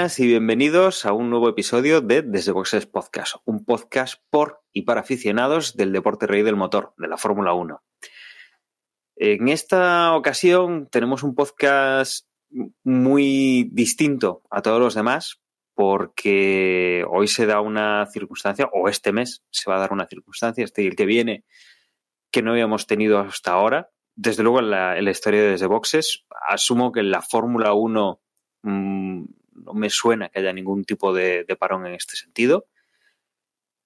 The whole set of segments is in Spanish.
y bienvenidos a un nuevo episodio de Desde Boxes Podcast, un podcast por y para aficionados del deporte rey del motor, de la Fórmula 1. En esta ocasión tenemos un podcast muy distinto a todos los demás porque hoy se da una circunstancia, o este mes se va a dar una circunstancia, este y el que viene, que no habíamos tenido hasta ahora. Desde luego en la, historia de Desde Boxes, asumo que en la Fórmula 1 mmm, me suena que haya ningún tipo de, parón en este sentido,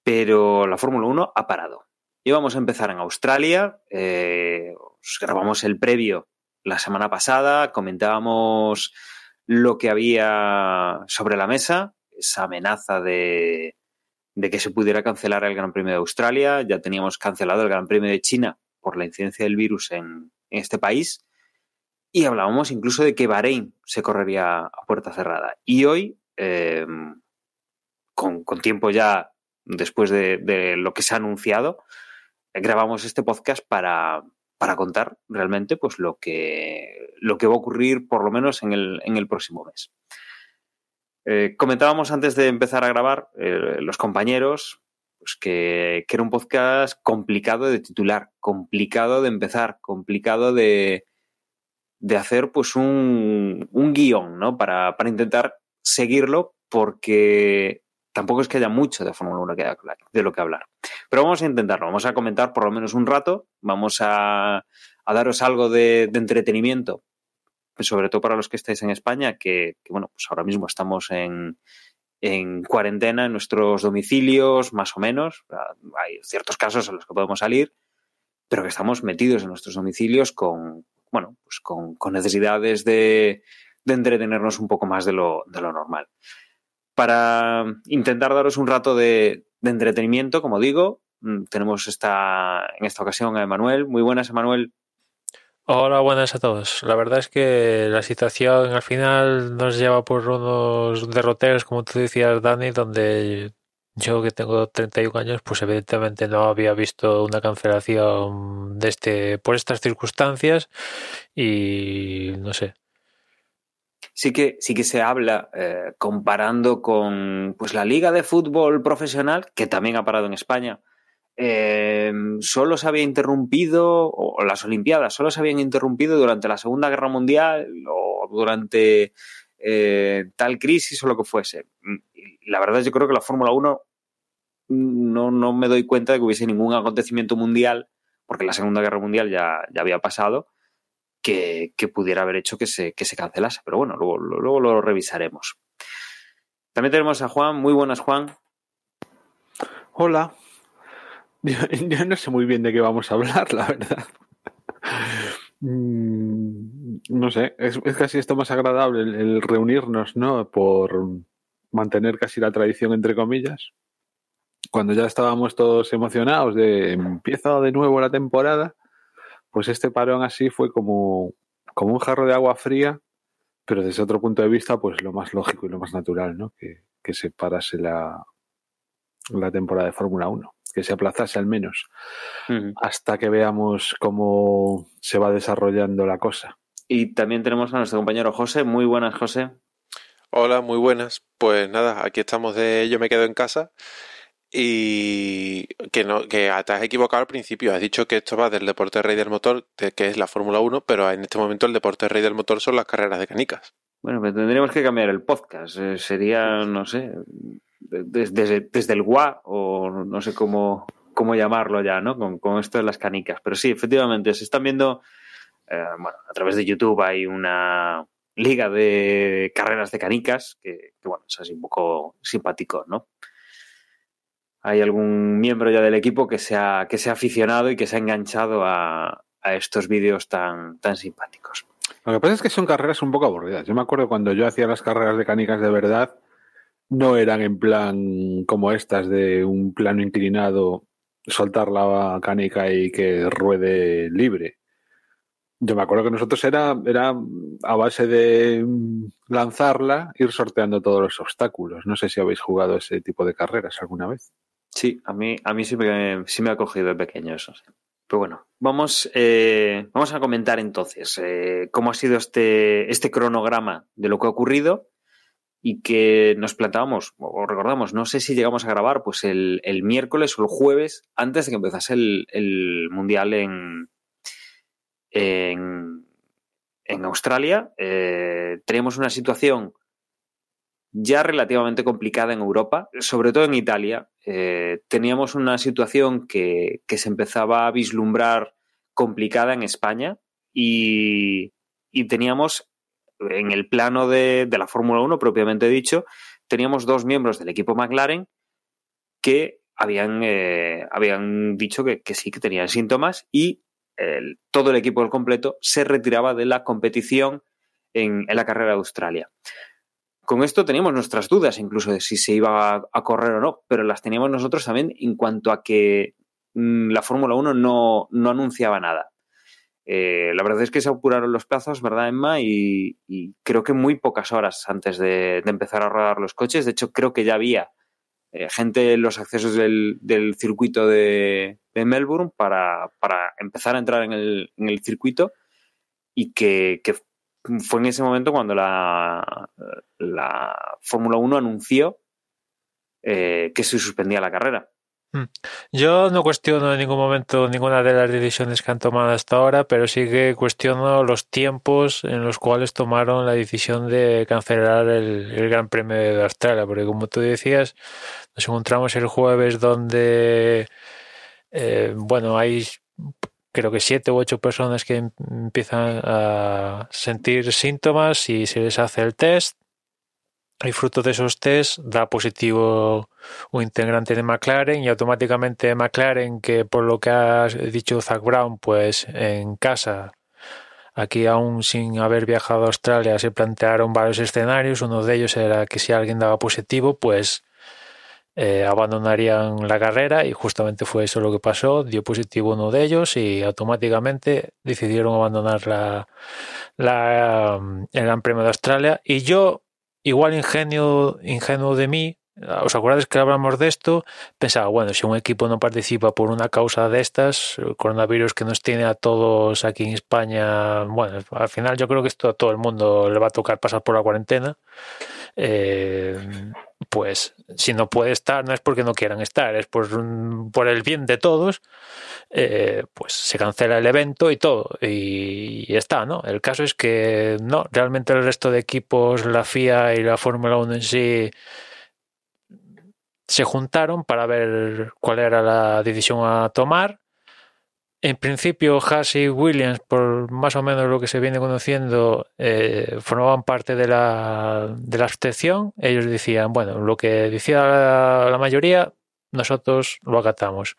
pero la Fórmula 1 ha parado. Íbamos a empezar en Australia, eh, grabamos el previo la semana pasada, comentábamos lo que había sobre la mesa, esa amenaza de, que se pudiera cancelar el Gran Premio de Australia, ya teníamos cancelado el Gran Premio de China por la incidencia del virus en este país y hablábamos incluso de que Bahrein se correría a puerta cerrada. Y hoy, eh, con, con, tiempo ya después de, de, lo que se ha anunciado, grabamos este podcast para, para contar realmente pues, lo, que, lo que va a ocurrir por lo menos en el, en el próximo mes. Eh, comentábamos antes de empezar a grabar eh, los compañeros pues que, que, era un podcast complicado de titular, complicado de empezar, complicado de, de hacer pues un, un guion, ¿no? Para, para, intentar seguirlo porque tampoco es que haya mucho de Fórmula 1 que, de lo que hablar. Pero vamos a intentarlo, vamos a comentar por lo menos un rato, vamos a, a daros algo de, entretenimiento, sobre todo para los que estáis en España, que, que bueno, pues ahora mismo estamos en, en cuarentena en nuestros domicilios, más o menos. Hay ciertos casos en los que podemos salir, pero que estamos metidos en nuestros domicilios con, bueno, pues con, necesidades de, entretenernos un poco más de lo, normal. Para intentar daros un rato de, de entretenimiento, como digo, mm, tenemos esta, en esta ocasión a Emanuel. Muy buenas, Emanuel. Hola, buenas a todos. La verdad es que la situación al final nos lleva por unos derroteros, como tú decías, Dani, donde yo que tengo 31 años, pues evidentemente no había visto una cancelación de este por estas circunstancias y no sé. Sí que, sí que se habla eh, comparando con pues la liga de fútbol profesional, que también ha parado en España. Eh, solo se había interrumpido, o las Olimpiadas solo se habían interrumpido durante la Segunda Guerra Mundial o durante eh, tal crisis o lo que fuese. Y la verdad yo creo que la Fórmula 1 no, no, me doy cuenta de que hubiese ningún acontecimiento mundial, porque la Segunda Guerra Mundial ya, ya había pasado, que, que, pudiera haber hecho que se, que se cancelase. Pero bueno, luego, luego lo revisaremos. También tenemos a Juan. Muy buenas, Juan. Hola. Yo no sé muy bien de qué vamos a hablar, la verdad. Mm, no sé, es, casi esto más agradable el, el, reunirnos, ¿no? Por mantener casi la tradición, entre comillas. Cuando ya estábamos todos emocionados de empieza de nuevo la temporada, pues este parón así fue como, como un jarro de agua fría, pero desde otro punto de vista, pues lo más lógico y lo más natural, ¿no? Que, que se parase la, la temporada de Fórmula 1 que se aplazase al menos uh -huh. hasta que veamos cómo se va desarrollando la cosa. Y también tenemos a nuestro compañero José. Muy buenas, José. Hola, muy buenas. Pues nada, aquí estamos de Yo me quedo en casa. Y que no, que te has equivocado al principio. Has dicho que esto va del deporte rey del motor, de, que es la Fórmula 1, pero en este momento el deporte rey del motor son las carreras de canicas. Bueno, pues tendríamos que cambiar el podcast. Eh, sería, no sé, desde, desde el GUA o no sé cómo, cómo llamarlo ya, ¿no? Con, con, esto de las canicas. Pero sí, efectivamente, se están viendo, eh, bueno, a través de YouTube hay una liga de carreras de canicas que, bueno, es así un poco simpático, ¿no? Hay algún miembro ya del equipo que se ha, que se ha aficionado y que se ha enganchado a, a estos vídeos tan, tan simpáticos. Lo que pasa es que son carreras un poco aburridas. Yo me acuerdo cuando yo hacía las carreras de canicas de verdad, no eran en plan como estas de un plano inclinado, soltar la canica y que ruede libre. Yo me acuerdo que nosotros era, era a base de lanzarla, ir sorteando todos los obstáculos. No sé si habéis jugado ese tipo de carreras alguna vez. Sí, a mí, a mí sí, me, sí me ha cogido de pequeño eso. Pero bueno, vamos, eh, vamos a comentar entonces eh, cómo ha sido este, este cronograma de lo que ha ocurrido y que nos plantábamos, o recordamos, no sé si llegamos a grabar pues el, el miércoles o el jueves antes de que empezase el, el Mundial en, en, en Australia. Eh, teníamos una situación ya relativamente complicada en Europa, sobre todo en Italia. Eh, teníamos una situación que, que, se empezaba a vislumbrar complicada en España y, y teníamos en el plano de, la Fórmula 1 propiamente dicho, teníamos dos miembros del equipo McLaren que habían, eh, habían dicho que, sí, que tenían síntomas y todo el equipo al completo se retiraba de la competición en, la carrera de Australia. Con esto teníamos nuestras dudas, incluso de si se iba a, correr o no, pero las teníamos nosotros también en cuanto a que mmm, la Fórmula 1 no, no, anunciaba nada. Eh, la verdad es que se apuraron los plazos, ¿verdad, Emma? Y, creo que muy pocas horas antes de, empezar a rodar los coches. De hecho, creo que ya había eh, gente en los accesos del, circuito de, Melbourne para, empezar a entrar en el, en el circuito y que, que, fue en ese momento cuando la, la Fórmula 1 anunció eh, que se suspendía la carrera. Hmm. Yo no cuestiono en ningún momento ninguna de las decisiones que han tomado hasta ahora, pero sí que cuestiono los tiempos en los cuales tomaron la decisión de cancelar el, Gran Premio de Australia, porque como tú decías, nos encontramos el jueves donde, eh, bueno, hay creo que siete u ocho personas que empiezan a sentir síntomas y se les hace el test. Y fruto de esos test da positivo un integrante de McLaren y automáticamente McLaren, que por lo que ha dicho Zach Brown, pues en casa, aquí aún sin haber viajado a Australia, se plantearon varios escenarios. Uno de ellos era que si alguien daba positivo, pues eh, abandonarían la carrera y justamente fue eso lo que pasó, dio positivo uno de ellos y automáticamente decidieron abandonar la, la, el Gran Premio de Australia y yo, igual ingenio, ingenuo de mí, ¿Os acordáis que hablamos de esto? Pensaba, bueno, si un equipo no participa por una causa de estas, el coronavirus que nos tiene a todos aquí en España, bueno, al final yo creo que esto a todo el mundo le va a tocar pasar por la cuarentena. Eh, pues si no puede estar no es porque no quieran estar, es por, por el bien de todos, eh, pues se cancela el evento y todo, y, está, ¿no? El caso es que no, realmente el resto de equipos, la FIA y la Fórmula 1 en sí, se juntaron para ver cuál era la decisión a tomar. En principio, Haas y Williams, por más o menos lo que se viene conociendo, eh, formaban parte de la, de la abstención. Ellos decían, bueno, lo que decía la, mayoría, nosotros lo acatamos.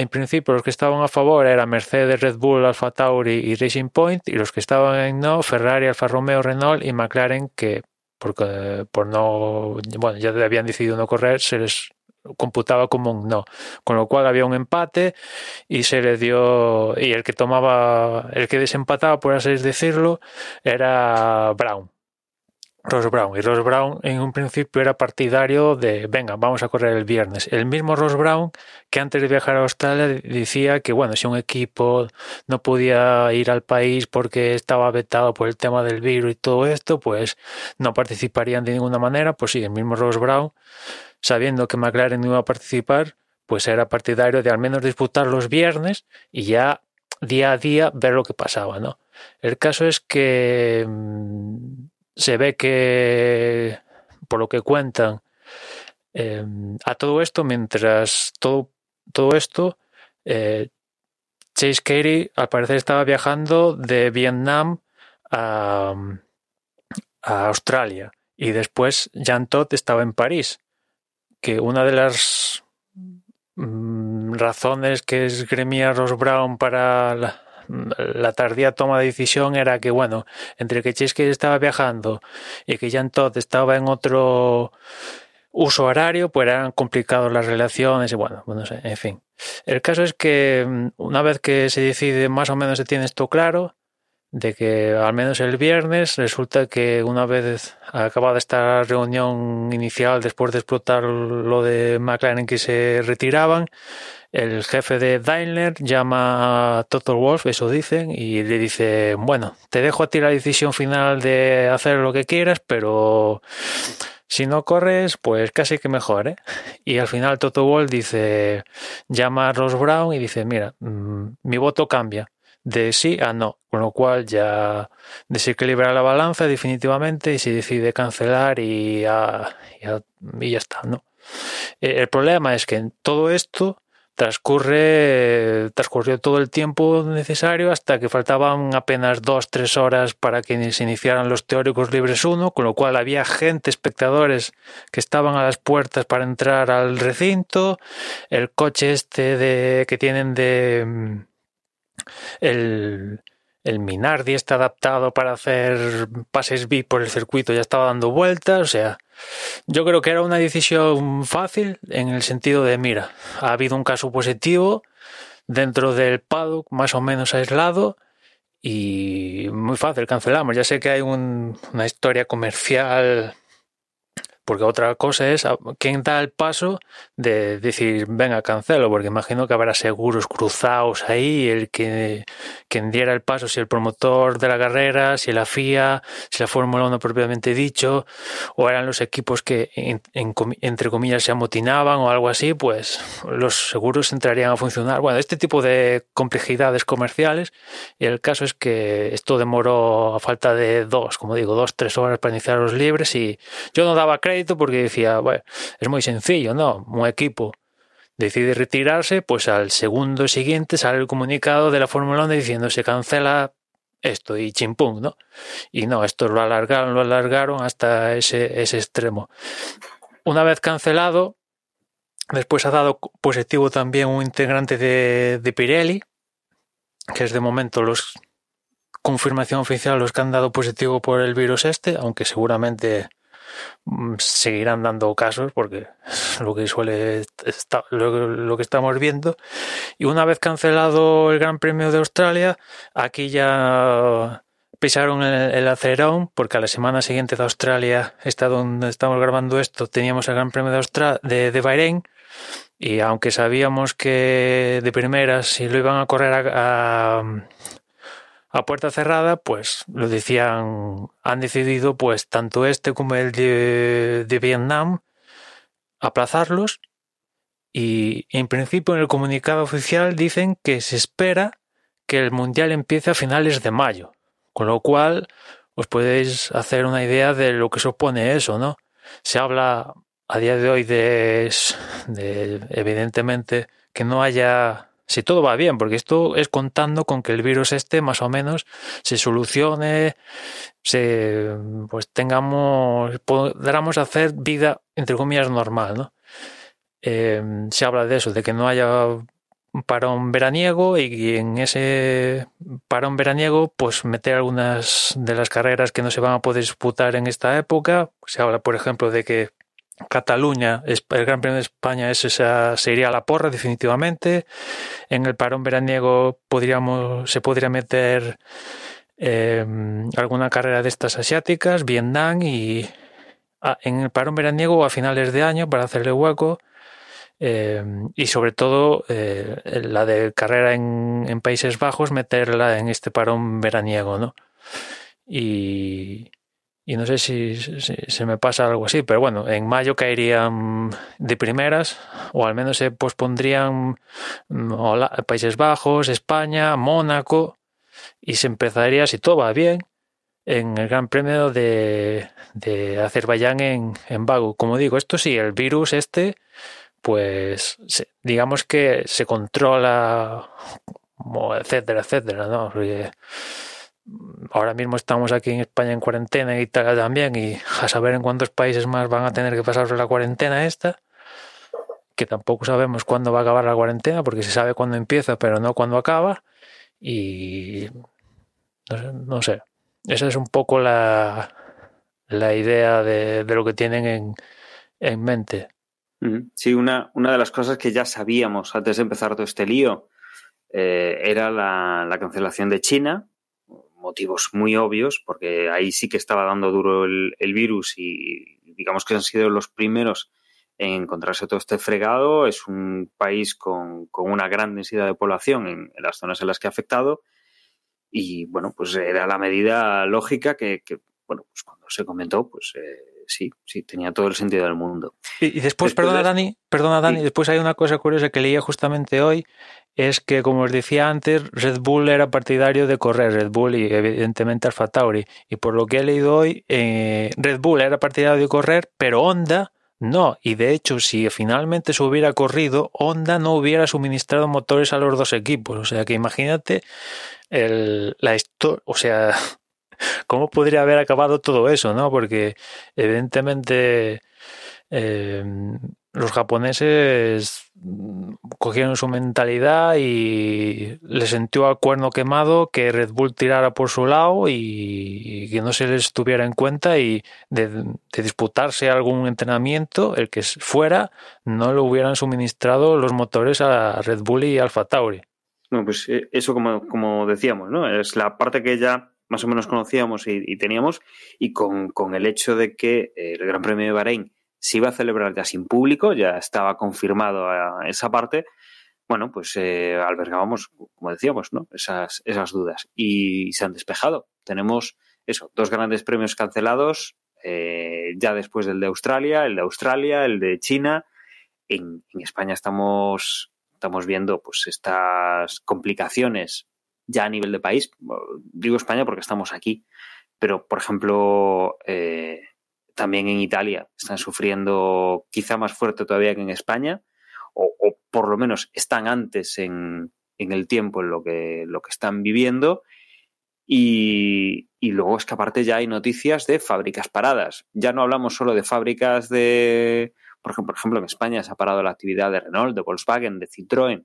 En principio, los que estaban a favor eran Mercedes, Red Bull, Alfa Tauri y Racing Point, y los que estaban en no, Ferrari, Alfa Romeo, Renault y McLaren, que porque por no, bueno, ya habían decidido no correr, se les computaba como un no, con lo cual había un empate y se le dio y el que tomaba, el que desempataba, por así decirlo, era Brown. Ross Brown. Y Ross Brown en un principio era partidario de, venga, vamos a correr el viernes. El mismo Ross Brown que antes de viajar a Australia decía que, bueno, si un equipo no podía ir al país porque estaba vetado por el tema del virus y todo esto, pues no participarían de ninguna manera. Pues sí, el mismo Ross Brown, sabiendo que McLaren no iba a participar, pues era partidario de al menos disputar los viernes y ya día a día ver lo que pasaba, ¿no? El caso es que mm, se ve que, por lo que cuentan, eh, a todo esto, mientras todo, todo esto, eh, Chase Carey al parecer estaba viajando de Vietnam a, a, Australia y después Jan Todd estaba en París, que una de las mm, razones que esgrimía Ross Brown para la, la tardía toma de decisión era que, bueno, entre que Chesky estaba viajando y que Jan Todd estaba en otro uso horario, pues eran complicadas las relaciones y bueno, no sé, en fin. El caso es que mm, una vez que se decide, más o menos se tiene esto claro, de que al menos el viernes resulta que una vez acabada esta reunión inicial después de explotar lo de McLaren que se retiraban, el jefe de Daimler llama a Total Wolf, eso dicen, y le dice, bueno, te dejo a ti la decisión final de hacer lo que quieras, pero si no corres, pues casi que mejor, ¿eh? Y al final Toto Wolf dice, llama a Ross Brown y dice, mira, mm, mi voto cambia de sí a no, con lo cual ya desequilibra la balanza definitivamente y se decide cancelar y y ya está, ¿no? Eh, el problema es que en todo esto transcurre, transcurrió todo el tiempo necesario hasta que faltaban apenas dos, tres horas para que se iniciaran los teóricos libres 1, con lo cual había gente, espectadores que estaban a las puertas para entrar al recinto, el coche este de, que tienen de mm, el, el Minardi está adaptado para hacer pases VIP por el circuito, ya estaba dando vueltas, o sea, yo creo que era una decisión fácil en el sentido de, mira, ha habido un caso positivo dentro del paddock más o menos aislado y muy fácil, cancelamos. Ya sé que hay un, una historia comercial porque otra cosa es quién da el paso de decir, venga, cancelo, porque imagino que habrá seguros cruzados ahí, el que quien diera el paso, si el promotor de la carrera, si la FIA, si la Fórmula 1 propiamente dicho, o eran los equipos que entre comillas se amotinaban o algo así, pues los seguros entrarían a funcionar. Bueno, este tipo de complejidades comerciales, y el caso es que esto demoró a falta de dos, como digo, dos, tres horas para iniciar los libres y yo no daba crédito porque decía, bueno, es muy sencillo, ¿no? Un equipo decide retirarse, pues al segundo siguiente sale el comunicado de la Fórmula 1 diciendo se cancela esto y chimpum, ¿no? Y no, esto lo alargaron, lo alargaron hasta ese, ese extremo. Una vez cancelado, después ha dado positivo también un integrante de, de Pirelli, que es de momento los confirmación oficial los que han dado positivo por el virus este, aunque seguramente seguirán dando casos porque lo que suele estar, lo, que estamos viendo. Y una vez cancelado el Gran Premio de Australia aquí ya pisaron el, acelerón porque a la semana siguiente de Australia está donde estamos grabando esto teníamos el Gran Premio de, Australia, de, de Bahrein. Y aunque sabíamos que de primeras si lo iban a correr a puerta cerrada, pues lo decían, han decidido pues tanto este como el de, de Vietnam aplazarlos y en principio en el comunicado oficial dicen que se espera que el mundial empiece a finales de mayo, con lo cual os podéis hacer una idea de lo que supone eso, ¿no? Se habla a día de hoy de, de evidentemente que no haya si todo va bien, porque esto es contando con que el virus este más o menos se solucione, se pues tengamos, podamos hacer vida entre comillas normal, ¿no? Em, se habla de eso, de que no haya parón veraniego y en ese parón veraniego pues meter algunas de las carreras que no se van a poder disputar en esta época. Se habla, por ejemplo, de que Cataluña, el Gran Premio de España, esa sería la porra definitivamente. En el parón veraniego podríamos, se podría meter em, alguna carrera de estas asiáticas, Vietnam y en el parón veraniego a finales de año para hacerle hueco. Em, y sobre todo eh, la de carrera en, en, Países Bajos, meterla en este parón veraniego, ¿no? Y, y no sé si, se me pasa algo así, pero bueno, en mayo caerían de primeras, o al menos se pospondrían mm, Países Bajos, España, Mónaco, y se empezaría, si todo va bien, en el Gran Premio de, Azerbaiyán en, en Baku. Como digo, esto sí, el virus este, pues digamos que se controla, etcétera, etcétera, ¿no? Ahora mismo estamos aquí en España en cuarentena y Italia también, y a saber en cuántos países más van a tener que pasar la cuarentena esta, que tampoco sabemos cuándo va a acabar la cuarentena, porque se sabe cuándo empieza, pero no cuándo acaba, y no sé, esa es un poco la, la idea de, lo que tienen en, en mente. Sí, una, una de las cosas que ya sabíamos antes de empezar todo este lío eh, era la, la cancelación de China, motivos muy obvios, porque ahí sí que estaba dando duro el, virus y digamos que han sido los primeros en encontrarse todo este fregado. Es un país con, con una gran densidad de población en, las zonas en las que ha afectado. Y bueno, pues era la medida lógica que, que bueno, pues cuando se comentó, pues eh, sí, sí, tenía todo el sentido del mundo. Y, y después, después, perdona de... Dani, perdona Dani, sí. después hay una cosa curiosa que leía justamente hoy, es que, como os decía antes, Red Bull era partidario de correr, Red Bull y evidentemente Alfa Tauri. Y por lo que he leído hoy, eh, Red Bull era partidario de correr, pero Honda no. Y de hecho, si finalmente se hubiera corrido, Honda no hubiera suministrado motores a los dos equipos. O sea que imagínate el, la historia, o sea, cómo podría haber acabado todo eso, ¿no? Porque evidentemente eh, los japoneses cogieron su mentalidad y le sentió a cuerno quemado que Red Bull tirara por su lado y, que no se les tuviera en cuenta y de, disputarse algún entrenamiento, el que fuera, no le hubieran suministrado los motores a Red Bull y Alfa Tauri. No, pues eh, eso como, como decíamos, ¿no? Es la parte que ya más o menos conocíamos y, teníamos y con, con, el hecho de que el Gran Premio de Bahrein se iba a celebrar ya sin público, ya estaba confirmado a esa parte, bueno, pues eh, albergábamos, como decíamos, ¿no? esas, esas dudas y se han despejado. Tenemos eso, dos grandes premios cancelados, eh, ya después del de Australia, el de Australia, el de China. En, en España estamos, estamos viendo pues estas complicaciones ya a nivel de país. Digo España porque estamos aquí, pero por ejemplo, eh, también en Italia están sufriendo quizá más fuerte todavía que en España, o, por lo menos están antes en, en, el tiempo en lo que, lo que están viviendo. Y, y, luego es que aparte ya hay noticias de fábricas paradas. Ya no hablamos solo de fábricas de, por ejemplo, por ejemplo en España se ha parado la actividad de Renault, de Volkswagen, de Citroën,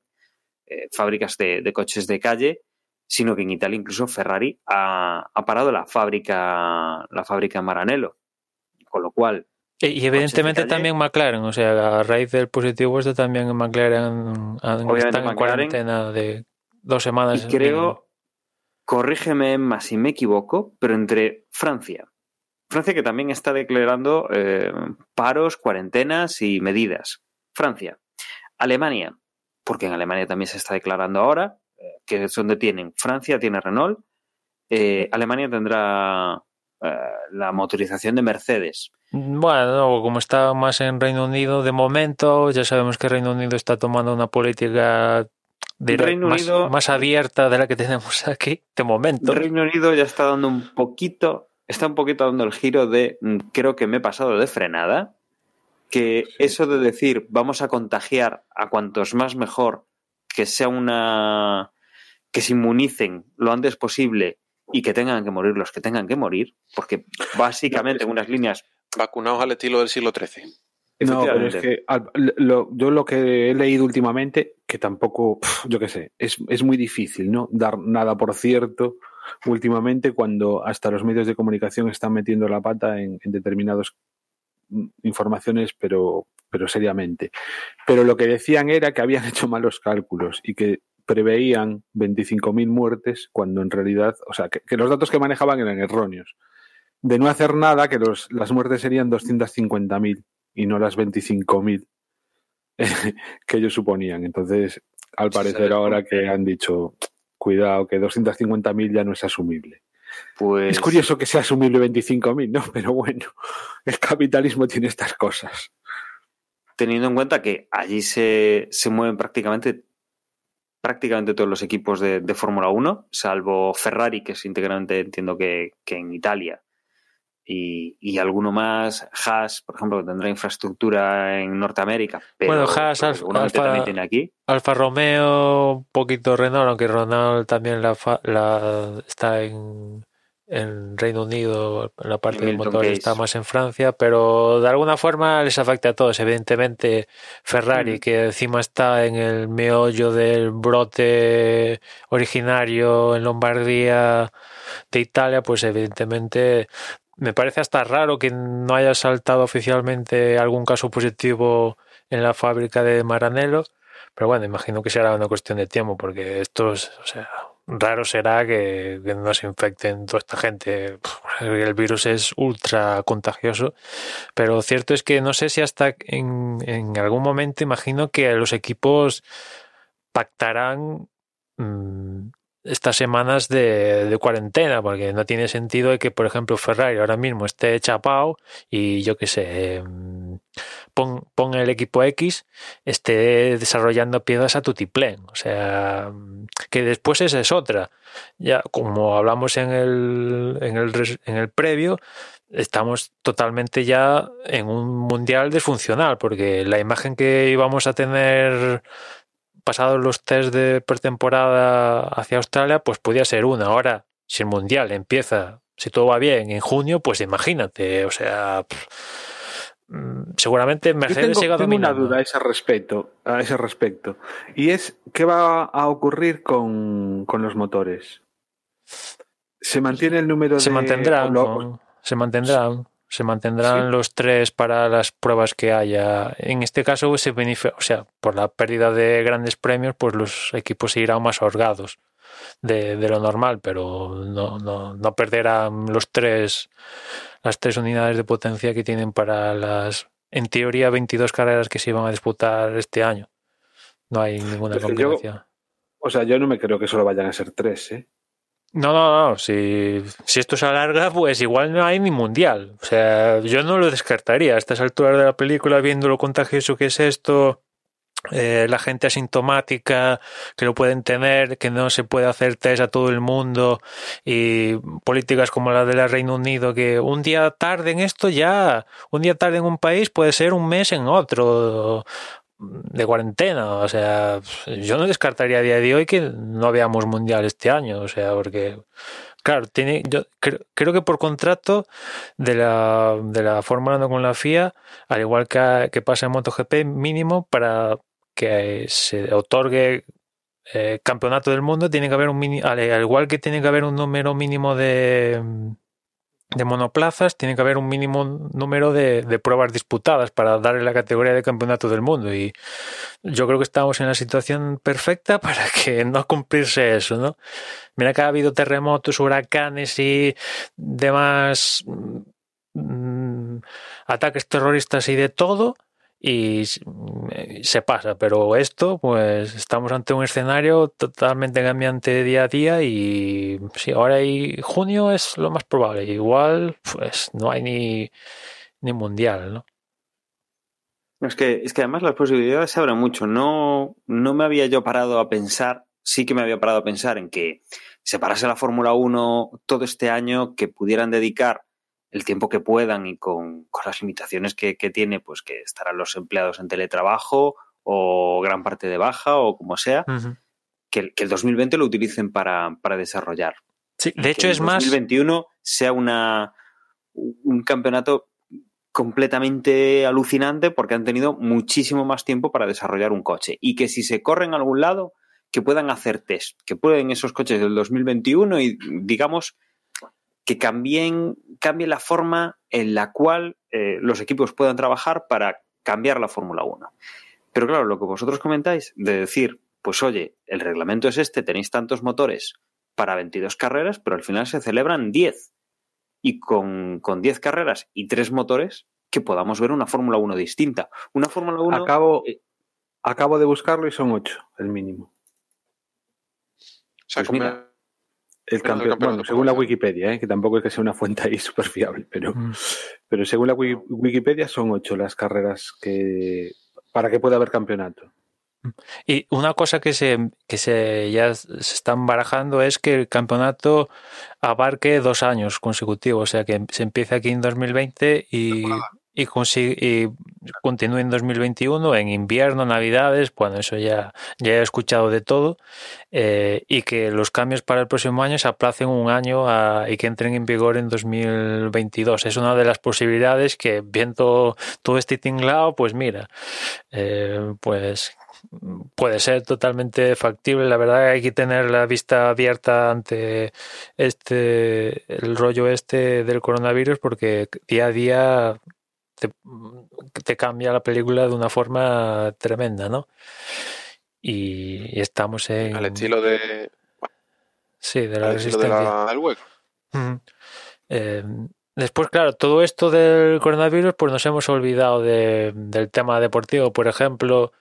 eh, fábricas de, coches de calle, sino que en Italia incluso Ferrari ha, ha parado la fábrica, la fábrica Maranello con lo cual. Y, evidentemente también McLaren, o sea, a raíz del positivo este también McLaren están en McLaren, cuarentena de dos semanas. Y creo, corrígeme más si me equivoco, pero entre Francia, Francia que también está declarando eh, paros, cuarentenas y medidas. Francia, Alemania, porque en Alemania también se está declarando ahora, que es donde tienen. Francia tiene Renault, eh, Alemania tendrá eh, la motorización de Mercedes. Bueno, como está más en Reino Unido de momento, ya sabemos que Reino Unido está tomando una política de Reino más, Unido, más abierta de la que tenemos aquí de momento. Reino Unido ya está dando un poquito, está un poquito dando el giro de mm, creo que me he pasado de frenada, que sí. eso de decir vamos a contagiar a cuantos más mejor, que sea una que se inmunicen lo antes posible y que tengan que morir los que tengan que morir, porque básicamente en unas líneas... Vacunados al estilo del siglo XIII. No, pero es que lo, yo lo que he leído últimamente, que tampoco, yo qué sé, es, es muy difícil, ¿no? Dar nada por cierto últimamente cuando hasta los medios de comunicación están metiendo la pata en, en determinadas informaciones, pero, pero seriamente. Pero lo que decían era que habían hecho malos cálculos y que preveían 25.000 muertes cuando en realidad, o sea, que, que, los datos que manejaban eran erróneos. De no hacer nada, que los, las muertes serían 250.000 y no las 25.000 que ellos suponían. Entonces, al parecer ahora que han dicho, cuidado, que 250.000 ya no es asumible. Pues... Es curioso que sea asumible 25.000, ¿no? Pero bueno, el capitalismo tiene estas cosas. Teniendo en cuenta que allí se, se mueven prácticamente prácticamente todos los equipos de, de Fórmula 1, salvo Ferrari, que es íntegramente, entiendo que, que en Italia, y, y, alguno más, Haas, por ejemplo, que tendrá infraestructura en Norteamérica. Pero, bueno, Haas, pues, Alfa, también tiene aquí. Alfa Romeo, un poquito Renault, aunque Renault también la, la está en, en Reino Unido, la parte del motor está más en Francia, pero de alguna forma les afecta a todos. Evidentemente, Ferrari, mm. que encima está en el meollo del brote originario en Lombardía de Italia, pues evidentemente me parece hasta raro que no haya saltado oficialmente algún caso positivo en la fábrica de Maranello, pero bueno, imagino que será una cuestión de tiempo, porque estos, o sea, raro será que, que no se infecten toda esta gente. El virus es ultra contagioso, pero cierto es que no sé si hasta en, algún momento imagino que los equipos pactarán mm, estas semanas de, de, cuarentena, porque no tiene sentido que, por ejemplo, Ferrari ahora mismo esté chapado y yo qué sé, mm, pon, el equipo X, esté desarrollando piezas a tutiplén. O sea, que después esa es otra. Ya, como hablamos en el, en el, en el previo, estamos totalmente ya en un mundial disfuncional, porque la imagen que íbamos a tener pasados los test de pretemporada hacia Australia, pues podía ser una. Ahora, si el Mundial empieza, si todo va bien, en junio, pues imagínate, o sea, seguramente Mercedes tengo, tengo una duda a ese respecto, a ese respecto, y es qué va a ocurrir con, con los motores. ¿Se mantiene el número se de mantendrán, no, se mantendrán se mantendrán ¿Sí? los tres para las pruebas que haya. En este caso, se beneficia, o sea, por la pérdida de grandes premios, pues los equipos se irán más holgados de, de lo normal, pero no, no, no, perderán los tres, las tres unidades de potencia que tienen para las, en teoría, 22 carreras que se iban a disputar este año. No hay ninguna complicación. o sea, yo no me creo que solo vayan a ser tres, ¿eh? No, no, no. Si, si, esto se alarga, pues igual no hay ni mundial. O sea, yo no lo descartaría. A estas alturas de la película, viendo lo contagioso que es esto, eh, la gente asintomática que lo pueden tener, que no se puede hacer test a todo el mundo y políticas como la del Reino Unido que un día tarde en esto ya, un día tarde en un país puede ser un mes en otro de cuarentena. O sea, yo no descartaría a día de hoy que no veamos mundial este año. O sea, porque, claro, tiene, yo creo, creo que por contrato de la, de la Fórmula 1 con la FIA, al igual que, que pasa en MotoGP, mínimo para que se otorgue eh, campeonato del mundo, tiene que haber un mínimo, al, al igual que tiene que haber un número mínimo de de monoplazas tiene que haber un mínimo número de, de, pruebas disputadas para darle la categoría de campeonato del mundo y yo creo que estamos en la situación perfecta para que no cumplirse eso, ¿no? Mira que ha habido terremotos, huracanes y demás mmm, ataques terroristas y de todo y se pasa, pero esto, pues estamos ante un escenario totalmente cambiante día a día y sí, ahora y junio es lo más probable, igual pues no hay ni, ni mundial, ¿no? Es que, es que además las posibilidades se abren mucho. No, no me había yo parado a pensar, sí que me había parado a pensar en que se parase la Fórmula 1 todo este año, que pudieran dedicar el tiempo que puedan y con, con las limitaciones que, que, tiene, pues que estarán los empleados en teletrabajo o gran parte de baja o como sea, uh -huh. que, que, el 2020 lo utilicen para, para desarrollar. Sí, de hecho es más... el 2021 sea una, un campeonato completamente alucinante porque han tenido muchísimo más tiempo para desarrollar un coche y que si se corre en algún lado que puedan hacer test, que pueden esos coches del 2021 y digamos que cambien, cambie la forma en la cual eh, los equipos puedan trabajar para cambiar la Fórmula 1. Pero claro, lo que vosotros comentáis de decir, pues oye, el reglamento es este, tenéis tantos motores para 22 carreras, pero al final se celebran 10. Y con, con 10 carreras y 3 motores, que podamos ver una Fórmula 1 distinta. Una Fórmula 1... Acabo, eh, acabo de buscarlo y son 8, el mínimo. O sea, pues mira, el campeón, bueno, según la Wikipedia, ¿eh? que tampoco es que sea una fuente ahí súper fiable, pero, mm. pero según la Wikipedia son ocho las carreras que para que pueda haber campeonato. Y una cosa que se, que se ya se están barajando es que el campeonato abarque dos años consecutivos, o sea que se empiece aquí en 2020 y, y, y continúe en 2021, en invierno, navidades, bueno, eso ya, ya he escuchado de todo, eh, y que los cambios para el próximo año se aplacen un año a, y que entren en vigor en 2022. Es una de las posibilidades que viendo todo este tinglado, pues mira, eh, pues puede ser totalmente factible. La verdad hay que tener la vista abierta ante este el rollo este del coronavirus porque día a día te, te, cambia la película de una forma tremenda, ¿no? Y, y estamos en... Al estilo de... Sí, de la de resistencia. la- del hueco. Eh, después, claro, todo esto del coronavirus, pues nos hemos olvidado de- del tema deportivo. Por ejemplo,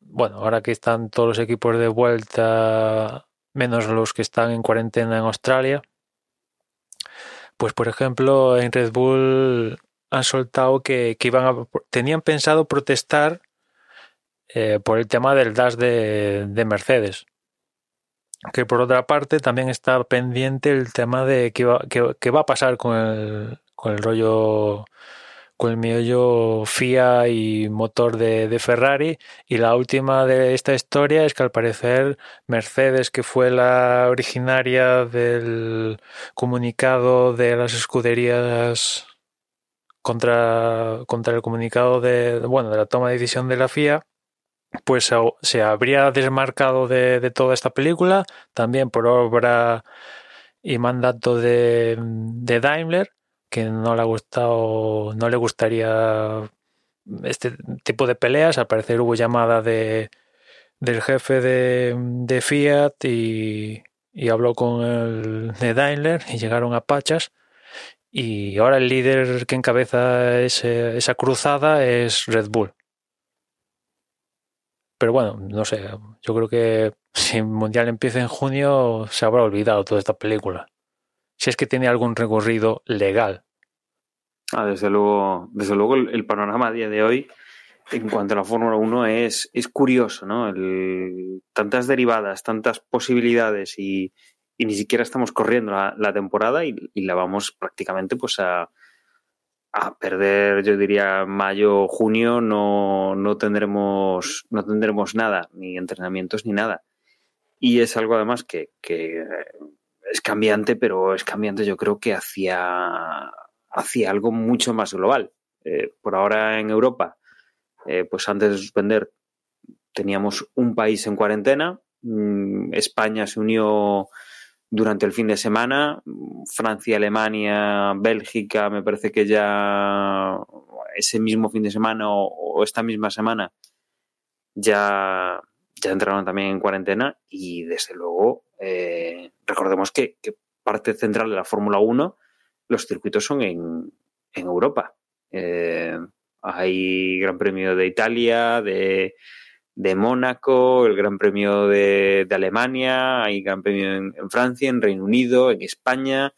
bueno, ahora que están todos los equipos de vuelta, menos los que están en cuarentena en Australia, pues por ejemplo, en Red Bull han soltado que, que iban a, tenían pensado protestar eh, por el tema del dash de, de Mercedes que por otra parte también está pendiente el tema de qué va, qué- va a pasar con el, con el rollo, con el meollo FIA y motor de, de Ferrari. Y la última de esta historia es que al parecer Mercedes, que fue la originaria del comunicado de las escuderías contra, contra el comunicado de, bueno, de la toma de decisión de la FIA, pues se, habría desmarcado de, de toda esta película, también por obra y mandato de, de Daimler, que no le ha gustado, no le gustaría este tipo de peleas. Al parecer hubo llamada de, del jefe de, de Fiat y, y habló con el de Daimler y llegaron a Pachas. Y ahora el líder que encabeza esa cruzada es Red Bull. Pero bueno, no sé, yo creo que si el Mundial empieza en junio se habrá olvidado toda esta película. Si es que tiene algún recorrido legal. Ah, desde luego, desde luego el, el panorama a día de hoy en cuanto a la Fórmula 1 es, es curioso, ¿no? El- tantas derivadas, tantas posibilidades y, y ni siquiera estamos corriendo la, temporada y, y la vamos prácticamente pues a, a perder, yo diría, mayo, junio, no, no tendremos, no tendremos nada, ni entrenamientos ni nada. Y es algo además que, que es cambiante, pero es cambiante yo creo que hacia, hacia algo mucho más global. Eh, por ahora en Europa, eh, pues antes de suspender teníamos un país en cuarentena, mm, España se unió durante el fin de semana, Francia, Alemania, Bélgica, me parece que ya ese mismo fin de semana o, esta misma semana ya, ya entraron también en cuarentena y desde luego eh, recordemos que, que, parte central de la Fórmula 1 los circuitos son en, en Europa. Eh, hay Gran Premio de Italia, de, de Mónaco, el Gran Premio de, de, Alemania, hay Gran Premio en, en, Francia, en Reino Unido, en España,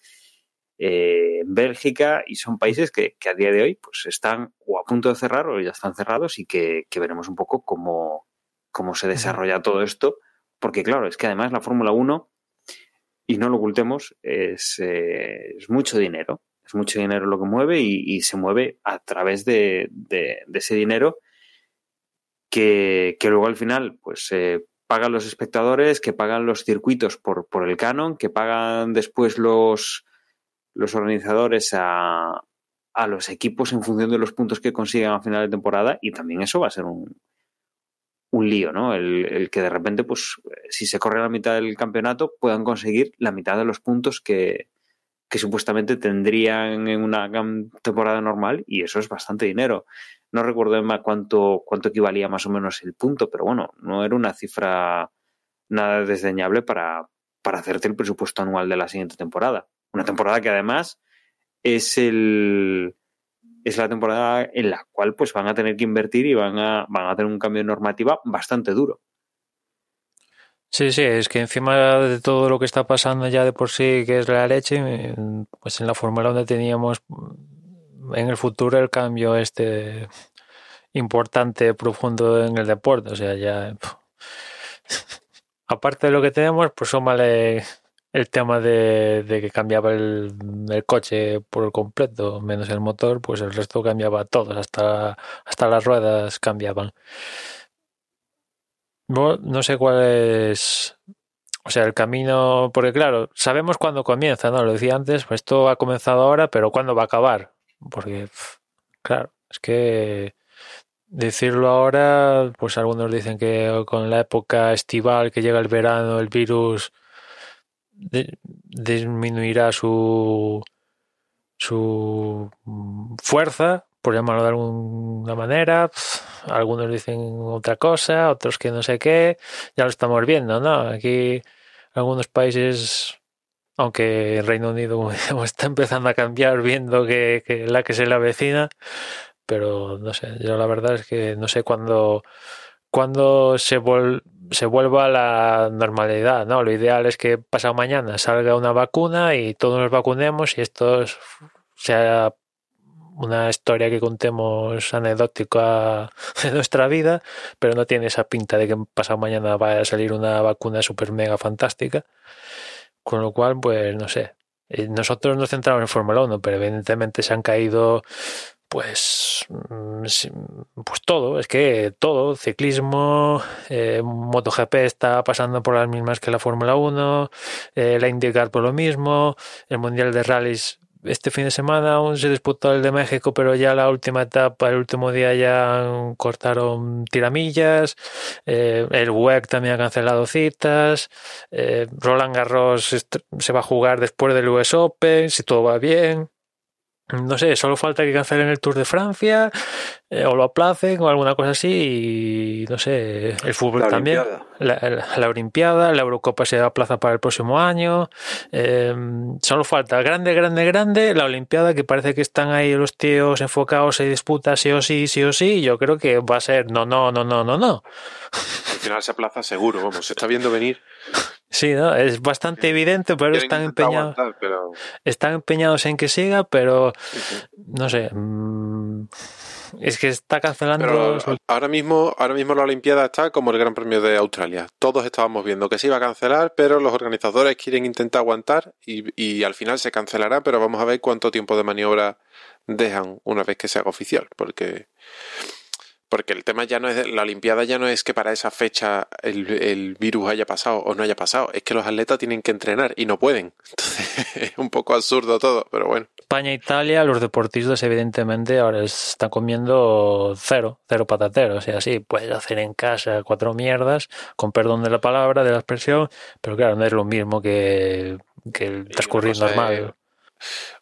eh, en Bélgica, y son países que, que, a día de hoy pues están o a punto de cerrar o ya están cerrados y que, que veremos un poco cómo, cómo se desarrolla todo esto, porque claro, es que además la Fórmula 1, y no lo ocultemos, es, eh, es mucho dinero, es mucho dinero lo que mueve y, y se mueve a través de, de, de ese dinero que, luego al final pues eh, pagan los espectadores, que pagan los circuitos por, por el canon, que pagan después los, los organizadores a, a, los equipos en función de los puntos que consigan a final de temporada y también eso va a ser un, un lío, ¿no? El, que de repente, pues, si se corre la mitad del campeonato, puedan conseguir la mitad de los puntos que, que supuestamente tendrían en una temporada normal y eso es bastante dinero. No recuerdo cuánto, cuánto equivalía más o menos el punto, pero bueno, no era una cifra nada desdeñable para, para hacerte el presupuesto anual de la siguiente temporada. Una temporada que además es el es la temporada en la cual pues van a tener que invertir y van a, van a tener un cambio de normativa bastante duro. Sí, sí, es que encima de todo lo que está pasando ya de por sí, que es la leche, pues en la Fórmula 1 teníamos en el futuro el cambio este importante, profundo en el deporte. O sea, ya. Aparte de lo que tenemos, pues súmale el tema de, que cambiaba el, el, coche por completo, menos el motor, pues el resto cambiaba todos, hasta, hasta las ruedas cambiaban. No, sé cuál es. O sea, el camino, porque claro, sabemos cuándo comienza, ¿no? Lo decía antes, pues esto ha comenzado ahora, pero ¿cuándo va a acabar? Porque, claro, es que decirlo ahora, pues algunos dicen que con la época estival que llega el verano, el virus disminuirá su su fuerza, por llamarlo de alguna manera. Algunos dicen otra cosa, otros que no sé qué. Ya lo estamos viendo, ¿no? Aquí algunos países, aunque el Reino Unido está empezando a cambiar viendo que, que la que se le avecina, pero no sé, yo la verdad es que no sé cuándo cuando se, vuel se vuelva a la normalidad, ¿no? Lo ideal es que pasado mañana salga una vacuna y todos nos vacunemos y esto sea una historia que contemos anecdótica de nuestra vida, pero no tiene esa pinta de que pasado mañana vaya a salir una vacuna super mega fantástica. Con lo cual, pues no sé. Eh, nosotros nos centramos en Fórmula 1, pero evidentemente se han caído pues, mm, pues todo, es que todo, ciclismo, eh, MotoGP está pasando por las mismas que la Fórmula 1, eh, la IndyCar por lo mismo, el Mundial de Rallys este fin de semana aún se disputó el de México, pero ya la última etapa, el último día ya cortaron tiramillas. Eh, el WEC también ha cancelado citas. Eh, Roland Garros se va a jugar después del US Open, si todo va bien. No sé, solo falta que cancelen el Tour de Francia eh, o lo aplacen o alguna cosa así y no sé, el fútbol también. La, la, Olimpiada, la Eurocopa se aplaza para el próximo año. Eh, solo falta grande, grande, grande la Olimpiada que parece que están ahí los tíos enfocados, se disputa sí o sí, sí o sí. yo creo que va a ser no, no, no, no, no, no. Al final se aplaza seguro, vamos, se está viendo venir. Sí, ¿no? es bastante evidente, pero están empeñados. Están empeñados en que siga, pero no sé. Mm, es que está cancelando. ahora mismo, ahora mismo la Olimpiada está como el Gran Premio de Australia. Todos estábamos viendo que se iba a cancelar, pero los organizadores quieren intentar aguantar y, y al final se cancelará, pero vamos a ver cuánto tiempo de maniobra dejan una vez que se haga oficial, porque porque el tema ya no es, la Olimpiada ya no es que para esa fecha el, virus haya pasado o no haya pasado, es que los atletas tienen que entrenar y no pueden. Entonces es un poco absurdo todo, pero bueno. España e Italia, los deportistas evidentemente ahora están comiendo cero, cero patatero. O sea, sí, puedes hacer en casa cuatro mierdas, con perdón de la palabra, de la expresión, pero claro, no es lo mismo que, que el transcurrir normal.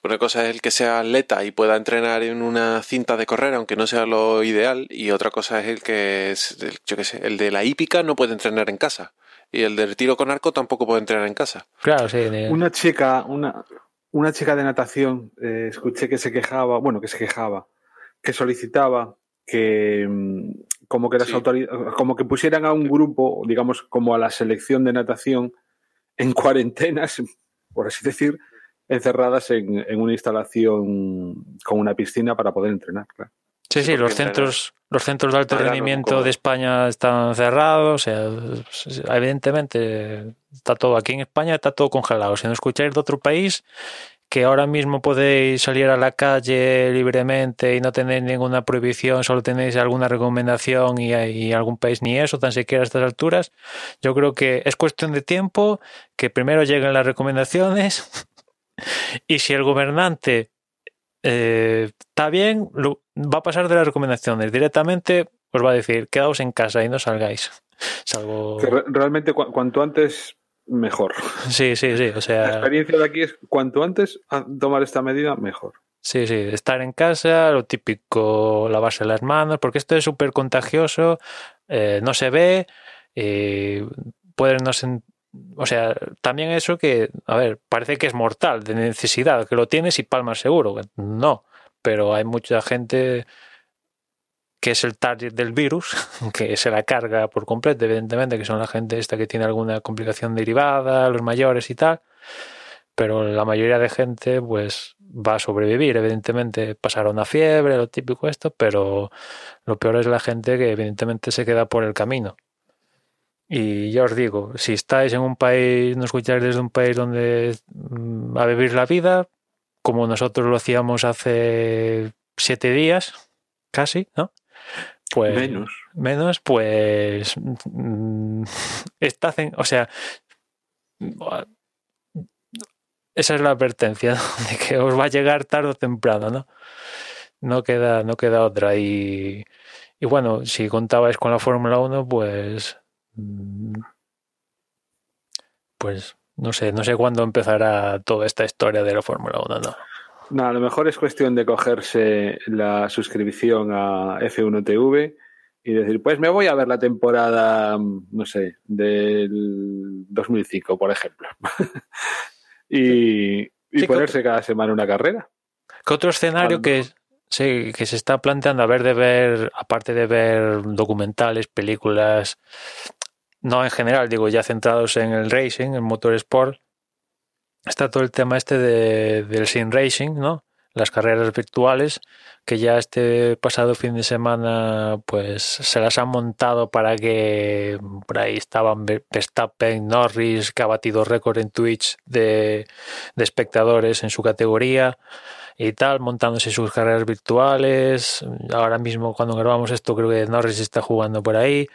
Una cosa es el que sea atleta y pueda entrenar en una cinta de correr, aunque no sea lo ideal, y otra cosa es el que es, yo qué sé, el de la hípica no puede entrenar en casa. Y el del tiro con arco tampoco puede entrenar en casa. Claro, sí. Una chica, una, una chica de natación, eh, escuché que se quejaba, bueno, que se quejaba, que solicitaba que mm, como que las como que pusieran a un grupo, digamos, como a la selección de natación en cuarentenas, por así decir, encerradas en, una instalación con una piscina para poder entrenar, claro. Sí, sí, los centros, los centros de alto rendimiento de España están cerrados, o sea, evidentemente está todo aquí en España, está todo congelado. Si no escucháis de otro país, que ahora mismo podéis salir a la calle libremente y no tenéis ninguna prohibición, solo tenéis alguna recomendación y, y, algún país ni eso, tan siquiera a estas alturas, yo creo que es cuestión de tiempo que primero lleguen las recomendaciones y si el gobernante eh, está bien, va a pasar de las recomendaciones. Directamente os va a decir, quedaos en casa y no salgáis. Salvo... realmente cuanto antes mejor. Sí, sí, sí. O sea... La experiencia de aquí es cuanto antes tomar esta medida, mejor. Sí, sí, estar en casa, lo típico, lavarse las manos, porque esto es súper contagioso, eh, no se ve, eh, pueden no, o sea, también eso que, a ver, parece que es mortal, de necesidad, que lo tienes y palmas seguro. No, pero hay mucha gente que es el target del virus, que se la carga por completo, evidentemente, que son la gente esta que tiene alguna complicación derivada, los mayores y tal. Pero la mayoría de gente, pues, va a sobrevivir. Evidentemente, pasará una fiebre, lo típico esto, pero lo peor es la gente que, evidentemente, se queda por el camino. Y ya os digo, si estáis en un país, no escucháis desde un país donde mm, a vivir la vida, como nosotros lo hacíamos hace siete días, casi, ¿no? Pues menos. Menos, pues mm, en, o sea, esa es la advertencia de que os va a llegar tarde o temprano, ¿no? No queda, no queda otra. Y, y bueno, si contabais con la Fórmula 1, pues. Pues no sé, no sé cuándo empezará toda esta historia de la Fórmula 1, ¿no? No, a lo mejor es cuestión de cogerse la suscripción a F1 TV y decir, pues me voy a ver la temporada, no sé, del 2005, por ejemplo. y, ponerse cada semana una carrera. ¿Qué otro escenario que, sí, que se está planteando, a ver, de ver, aparte de ver documentales, películas, no en general, digo, ya centrados en el racing, en motorsport, está todo el tema este de, del sim racing, ¿no? Las carreras virtuales, que ya este pasado fin de semana, pues se las han montado para que por ahí estaban Verstappen, Norris, que ha batido récord en Twitch de, de espectadores en su categoría y tal, montándose sus carreras virtuales. Ahora mismo, cuando grabamos esto, creo que Norris está jugando por ahí.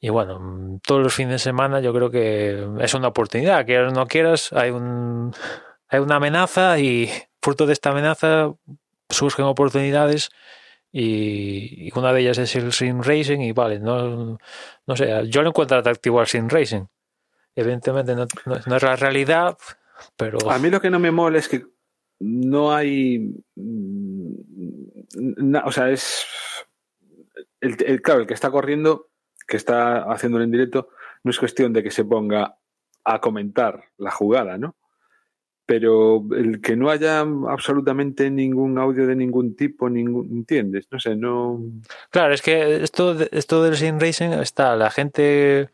Y bueno, todos los fines de semana yo creo que es una oportunidad. Quieras o no quieras, hay, un, hay una amenaza y fruto de esta amenaza surgen oportunidades. Y una de ellas es el sim racing. Y vale, no, no sé, yo lo encuentro atractivo al sim racing. Evidentemente no, no- no es la realidad, pero. A mí lo que no me mola es que no hay. mm, o sea, es. El, el- claro, el que está corriendo, que está haciéndolo en directo, no es cuestión de que se ponga a comentar la jugada, ¿no? Pero el que no haya absolutamente ningún audio de ningún tipo, ningún, ¿entiendes? No sé, no. Claro, es que esto, esto del sim racing está la gente,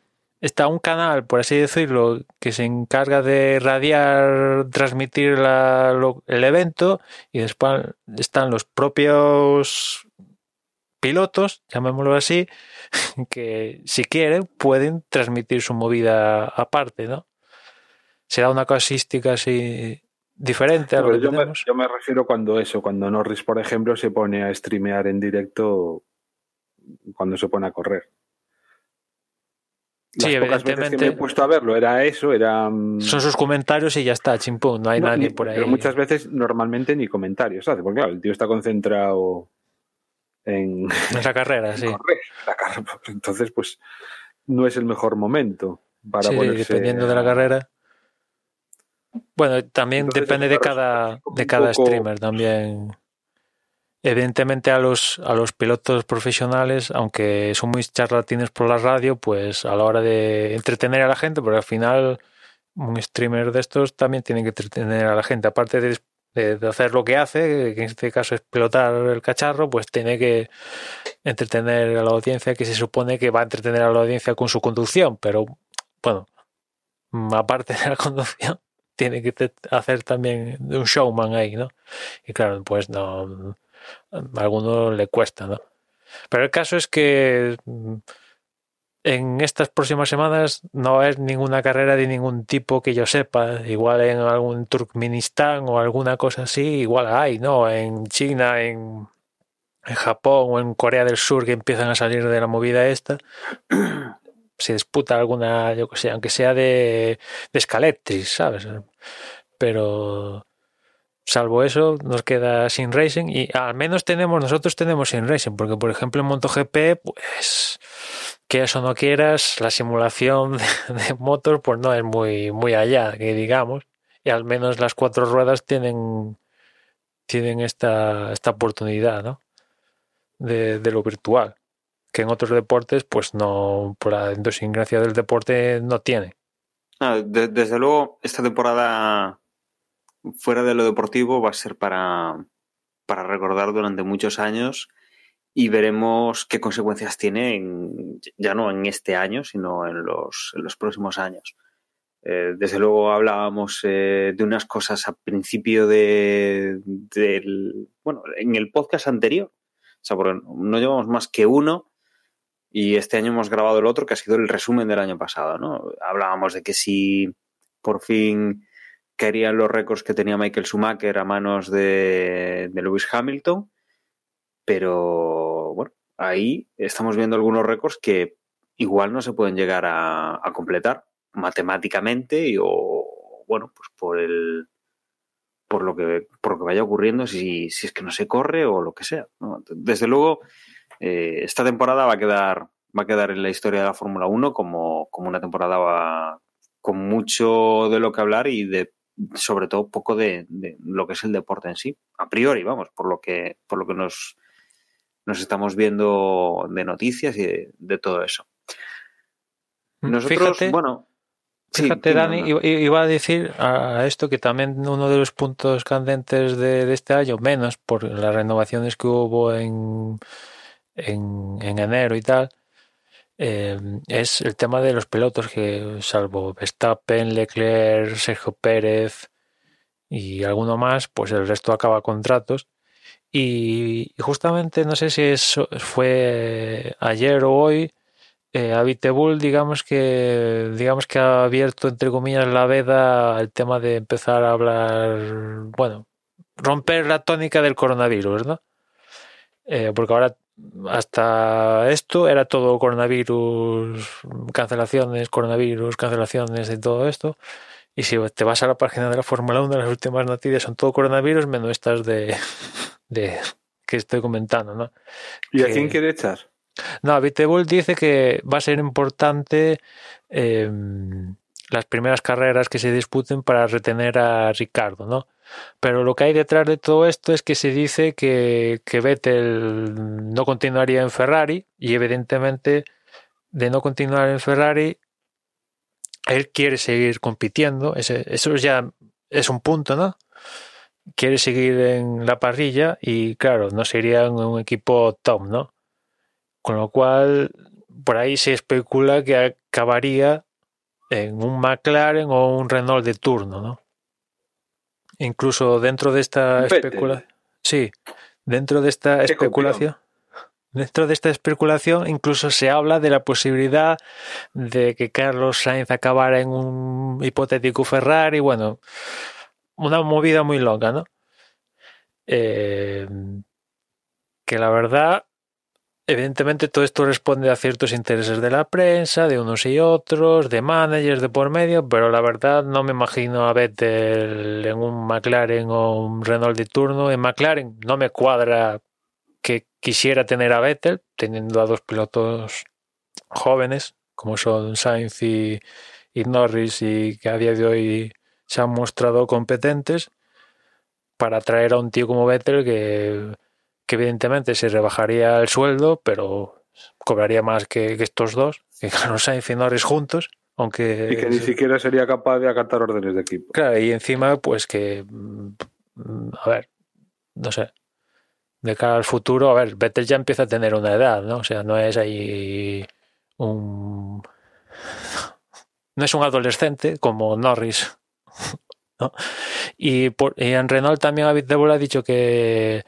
está un canal, por así decirlo, que se encarga de radiar, transmitir la- lo- el evento y después están los propios pilotos, llamémoslo así, que si quieren pueden transmitir su movida aparte, ¿no? Se da una casística así diferente a lo Pero que yo, me, yo me refiero cuando eso, cuando Norris, por ejemplo, se pone a streamear en directo cuando se pone a correr. Las Sí, pocas veces que me he puesto a verlo era eso, era... mm, Son sus comentarios y ya está, chimpún, no hay no, nadie ni- por ahí. Pero muchas veces normalmente ni comentarios hace, porque claro, el tío está concentrado en, En esa carrera, sí. correr. la carrera. Entonces, pues no es el mejor momento para Sí, ponerse dependiendo de la carrera. Bueno, también Entonces, depende de cada, de cada poco- streamer también. Evidentemente a los, a los pilotos profesionales, aunque son muy charlatines por la radio, pues a la hora de entretener a la gente, porque al final un streamer de estos también tiene que entretener a la gente, aparte de, de- hacer lo que hace, que en este caso es pilotar el cacharro, pues tiene que entretener a la audiencia, que se supone que va a entretener a la audiencia con su conducción, pero bueno, mm, aparte de la conducción, tiene que hacer también un showman ahí, ¿no? Y claro, pues no, a alguno le cuesta, ¿no? Pero el caso es que mm, en estas próximas semanas no haber ninguna carrera de ningún tipo que yo sepa. Igual en algún Turkmenistán o alguna cosa así, igual hay, ¿no? En China, en, Japón o en Corea del Sur que empiezan a salir de la movida esta. Se disputa alguna, yo que sé, aunque sea de, de Scalectris, ¿sabes? Pero salvo eso, nos queda sin racing y al menos tenemos, nosotros tenemos sin racing, porque por ejemplo en MotoGP, pues que eso no quieras, la simulación de, de pues no es muy, muy allá, que digamos, y al menos las cuatro ruedas tienen, tienen esta, esta oportunidad, ¿no? De, de lo virtual, que en otros deportes, pues no, por la idiosincrasia del deporte no tiene. Ah, de- desde luego, esta temporada, fuera de lo deportivo, va a ser para, para recordar durante muchos años y veremos qué consecuencias tiene, en- ya no en este año, sino en los, en los próximos años. Eh, desde luego hablábamos eh, de unas cosas al principio de, del, bueno, en el podcast anterior. O sea, porque no llevamos más que uno y este año hemos grabado el otro que ha sido el resumen del año pasado, ¿no? Hablábamos de que si por fin caerían los récords que tenía Michael Schumacher a manos de, de Lewis Hamilton, pero bueno, ahí estamos viendo algunos récords que igual no se pueden llegar a, completar matemáticamente y, o bueno, pues por el por lo que por lo que vaya ocurriendo si, si es que no se corre o lo que sea. Desde luego, eh, esta temporada va a quedar va a quedar en la historia de la Fórmula 1 como, como una temporada va- con mucho de lo que hablar y de sobre todo poco de, de lo que es el deporte en sí. A priori, vamos, por lo que, por lo que nos, nos estamos viendo de noticias y de, de todo eso. Nosotros, Fíjate, bueno, Fíjate, Dani, iba- iba a decir a esto que también uno de los puntos candentes de, de este año, menos por las renovaciones que hubo en, en, en enero y tal, eh, es el tema de los pilotos que, salvo Verstappen, Leclerc, Sergio Pérez y alguno más, pues el resto acaba contratos. Y, y justamente, no sé si eso fue ayer o hoy, eh, digamos que, digamos que ha abierto, entre comillas, la veda al tema de empezar a hablar, bueno, romper la tónica del coronavirus, ¿no? Eh, porque ahora, hasta esto, era todo coronavirus, cancelaciones, coronavirus, cancelaciones y todo esto. Y si te vas a la página de la Fórmula 1, las últimas noticias son todo coronavirus, menos estas de, de que estoy comentando, ¿no? ¿Y a que- quién quiere echar? No, Vitebol dice que va a ser importante eh, las primeras carreras que se disputen para retener a Ricardo, ¿no? Pero lo que hay detrás de todo esto es que se dice que, que Vettel no continuaría en Ferrari y evidentemente de no continuar en Ferrari él quiere seguir compitiendo, ese- eso ya es un punto, ¿no? Quiere seguir en la parrilla y claro, no sería un equipo top, ¿no? Con lo cual, por ahí se especula que acabaría en un McLaren o un Renault de turno, ¿no? Incluso dentro de esta especulación. Sí, dentro de esta Qué especulación. Dentro de esta especulación incluso se habla de la posibilidad de que Carlos Sainz acabara en un hipotético Ferrari, bueno, una movida muy loca, ¿no? Eh, que la verdad, evidentemente todo esto responde a ciertos intereses de la prensa, de unos y otros, de managers de por medio, pero la verdad no me imagino a Vettel en un McLaren o un Renault de turno. En McLaren no me cuadra que quisiera tener a Vettel, teniendo a dos pilotos jóvenes, como son Sainz y, Norris, y que a día de hoy se han mostrado competentes, para traer a un tío como Vettel que, que evidentemente se rebajaría el sueldo, pero cobraría más que, que estos dos, que Carlos Sainz y Norris juntos, aunque... Y que ni siquiera sería capaz de acatar órdenes de equipo. Claro, y encima, pues que, mm, a ver, no sé, de cara al futuro, a ver, Vettel ya empieza a tener una edad, ¿no? O sea, no es ahí un... No es un adolescente como Norris, ¿no? Y, por, y en Renault también Abiteboul ha dicho que...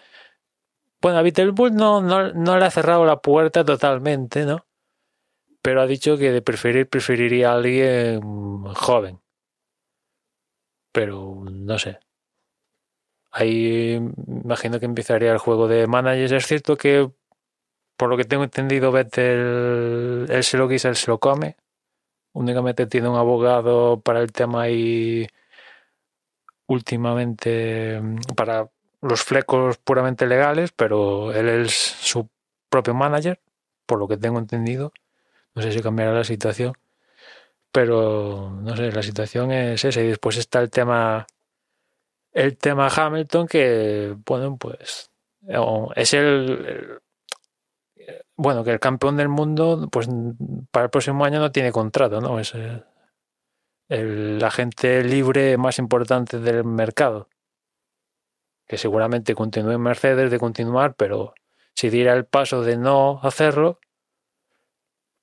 Bueno, Abiteboul no, no, no le ha cerrado la puerta totalmente, ¿no? Pero ha dicho que de preferir preferiría a alguien joven pero no sé. Ahí imagino que empezaría el juego de managers. Es cierto que, por lo que tengo entendido, Vettel, él se lo guisa, él se lo come. Únicamente tiene un abogado para el tema y últimamente para los flecos puramente legales, pero él es su propio manager, por lo que tengo entendido. No sé si cambiará la situación pero no sé, la situación es esa. Y después está el tema, el tema Hamilton, que, bueno, pues o- es el, bueno, que el campeón del mundo, pues para el próximo año no tiene contrato, ¿no? Es el agente libre más importante del mercado. Que seguramente continúe en Mercedes de continuar, pero si diera el paso de no hacerlo,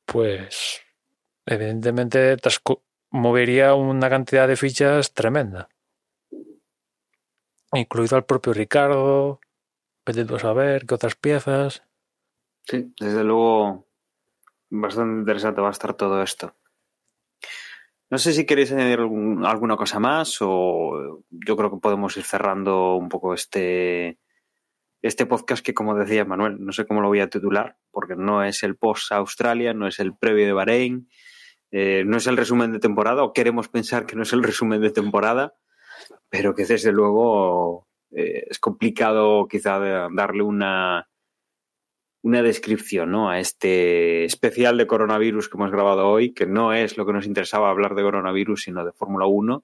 pues evidentemente movería una cantidad de fichas tremenda. Incluido al propio Ricardo, vete a saber qué otras piezas. Sí, desde luego, bastante interesante va a estar todo esto. No sé si queréis añadir algún- alguna cosa más o yo creo que podemos ir cerrando un poco este, este podcast que, como decía Manuel, no sé cómo lo voy a titular, porque no es el post Australia, no es el previo de Bahrein, eh, no es el resumen de temporada, o queremos pensar que no es el resumen de temporada, pero que desde luego eh, es complicado quizá darle una, una descripción ¿no? a este especial de coronavirus que hemos grabado hoy, que no es lo que nos interesaba hablar de coronavirus, sino de Fórmula 1,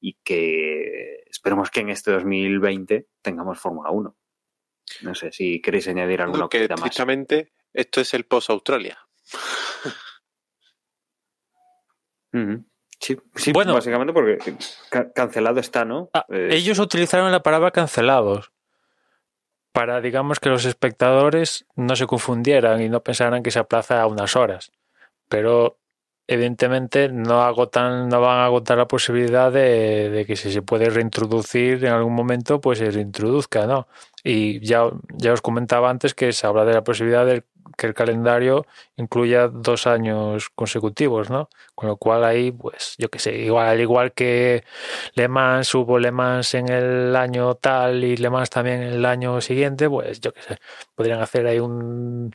y que esperemos que en este 2020 tengamos Fórmula 1. No sé si queréis añadir alguna que cosita más. esto es el post Australia. Ujú. Sí, sí Bueno. básicamente porque ca- cancelado está, ¿no? Ah, Eh, ellos utilizaron la palabra cancelados para, digamos, que los espectadores no se confundieran y no pensaran que se aplaza a unas horas. Pero evidentemente no agotan, no van a agotar la posibilidad de, de que si se puede reintroducir en algún momento, pues se reintroduzca, ¿no? Y ya, ya os comentaba antes que se habla de la posibilidad de que el calendario incluya dos años consecutivos, ¿no? Con lo cual ahí, pues, yo qué sé, igual, al igual que Le Mans, hubo Le Mans en el año tal y Le Mans también en el año siguiente, pues yo qué sé, podrían hacer ahí un,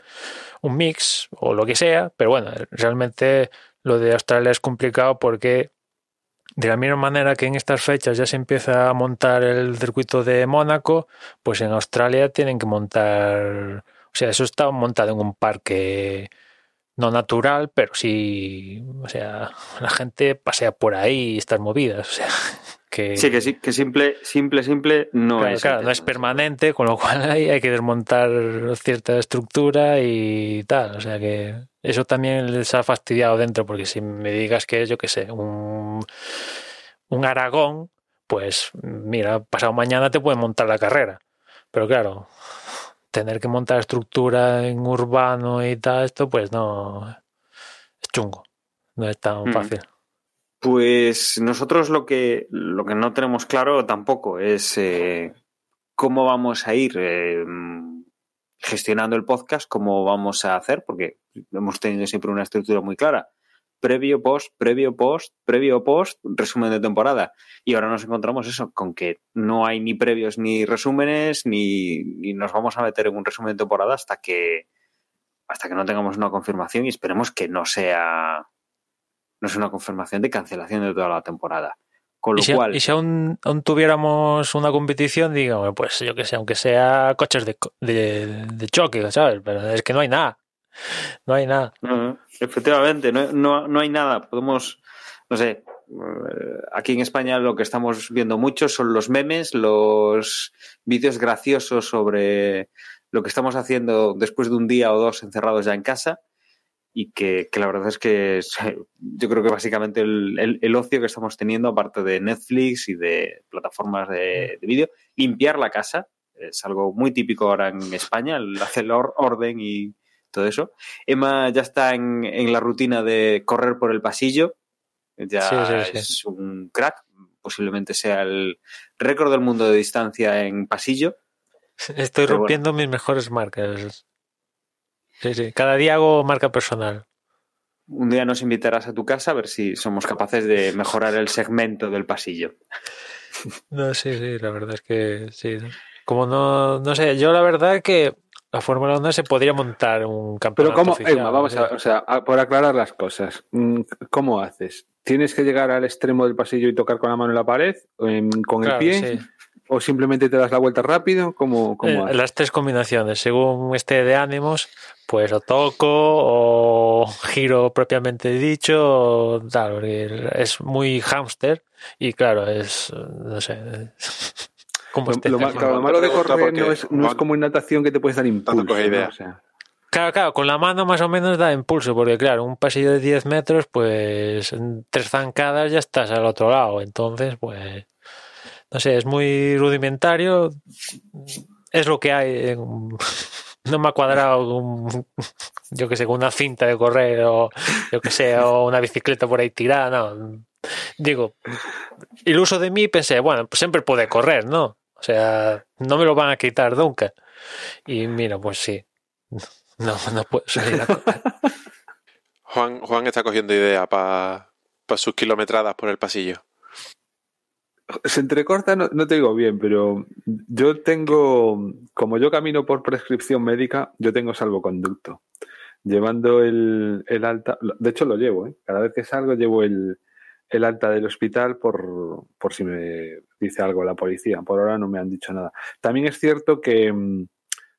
un mix o lo que sea, pero bueno, realmente lo de Australia es complicado porque de la misma manera que en estas fechas ya se empieza a montar el circuito de Mónaco, pues en Australia tienen que montar, o sea, eso está montado en un parque no natural, pero sí, o sea, la gente pasea por ahí y estas movidas, o sea, que Sí, que sí, que simple, simple, simple no claro, es. claro, no es permanente, con lo cual hay, hay que desmontar cierta estructura y tal. O sea que eso también les ha fastidiado dentro, porque si me digas que es, yo qué sé, un, un Aragón, pues mira, pasado mañana te pueden montar la carrera. Pero claro, tener que montar estructura en urbano y tal, esto pues no es chungo. No es tan Mm. fácil. Pues nosotros lo que, lo que no tenemos claro tampoco es eh, cómo vamos a ir eh, gestionando el podcast, cómo vamos a hacer, porque hemos tenido siempre una estructura muy clara. Previo, post, previo, post, previo, post, resumen de temporada. Y ahora nos encontramos eso, con que no hay ni previos ni resúmenes, ni, ni nos vamos a meter en un resumen de temporada hasta que hasta que no tengamos una confirmación y esperemos que no sea no es una confirmación de cancelación de toda la temporada. Con lo Y si, cual, y si aún, aún tuviéramos una competición, digamos, pues yo que sé, aunque sea coches de, de, de choque, ¿sabes? Pero es que no hay nada. No hay nada. no, efectivamente, no, no, no hay nada. Podemos, no sé, eh, aquí en España lo que estamos viendo mucho son los memes, los vídeos graciosos sobre lo que estamos haciendo después de un día o dos encerrados ya en casa. Y que, que la verdad es que yo creo que básicamente el, el- ocio que estamos teniendo, aparte de Netflix y de plataformas de, de vídeo, limpiar la casa. Es algo muy típico ahora en España, el hacer or- orden y todo eso. Emma ya está en, en la rutina de correr por el pasillo. Ya Sí, sí, sí. es un crack. Posiblemente sea el récord del mundo de distancia en pasillo. Estoy Pero rompiendo mis mejores marcas. Sí, sí. Cada día hago marca personal. Un día nos invitarás a tu casa a ver si somos capaces de mejorar el segmento del pasillo. No, sí, sí, la verdad es que sí. Como no, no sé, yo la verdad que la Fórmula 1 se podría montar un Pero campeonato cómo, oficial, Emma, vamos sí. a ver, o sea, a- por aclarar las cosas, mm, ¿cómo haces? ¿Tienes que llegar al extremo del pasillo y tocar con la mano en la pared, em, con Claro, el pie, sí. o simplemente te das la vuelta rápido? ¿Cómo, cómo Eh? Las tres combinaciones, según esté de ánimos, pues o toco o giro propiamente dicho, o es muy hámster y claro, es, no sé, como Lo, esté. lo claro, malo de correr no es, no es como en natación que te puedes dar impulso. coge ¿no? idea. O sea, Claro, claro, con la mano más o menos da impulso, porque claro, un pasillo de 10 metros, pues en tres zancadas ya estás al otro lado. Entonces, pues, no sé, es muy rudimentario. Es lo que hay. en- No me ha cuadrado un, yo que sé, con una cinta de correr o yo que sé, o una bicicleta por ahí tirada, no. Digo, iluso de mí pensé, bueno, pues siempre puede correr, ¿no? O sea, no me lo van a quitar nunca. Y mira, pues sí. No, no puedo salir a. Juan, Juan está cogiendo idea para sus kilometradas por el pasillo. se entrecorta, no, no te digo bien, pero yo tengo, como yo camino por prescripción médica, yo tengo salvoconducto. Llevando el, el alta, de hecho lo llevo, ¿eh? cada vez que salgo llevo el, el alta del hospital por, por si me dice algo la policía. Por ahora no me han dicho nada. También es cierto que mm,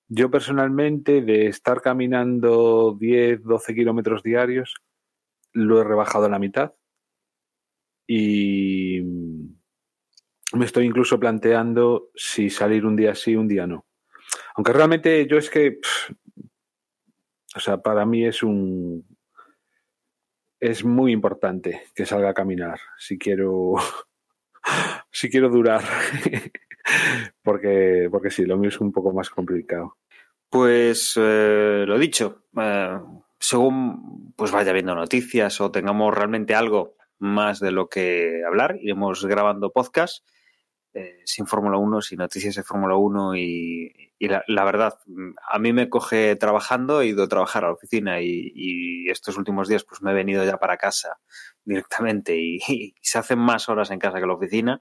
yo personalmente, de estar caminando 10, 12 kilómetros diarios, lo he rebajado a la mitad. Y mm, me estoy incluso planteando si salir un día sí, un día no. Aunque realmente yo es que, o sea, para mí es un, es muy importante que salga a caminar si quiero si quiero durar. porque, porque sí, lo mío es un poco más complicado. Pues eh, lo dicho, eh, según pues vaya viendo noticias o tengamos realmente algo más de lo que hablar, iremos grabando podcast eh, sin Fórmula 1, sin noticias de Fórmula 1 y, la, verdad, a mí me coge trabajando, he ido a trabajar a la oficina y, estos últimos días pues me he venido ya para casa directamente y, se hacen más horas en casa que en la oficina.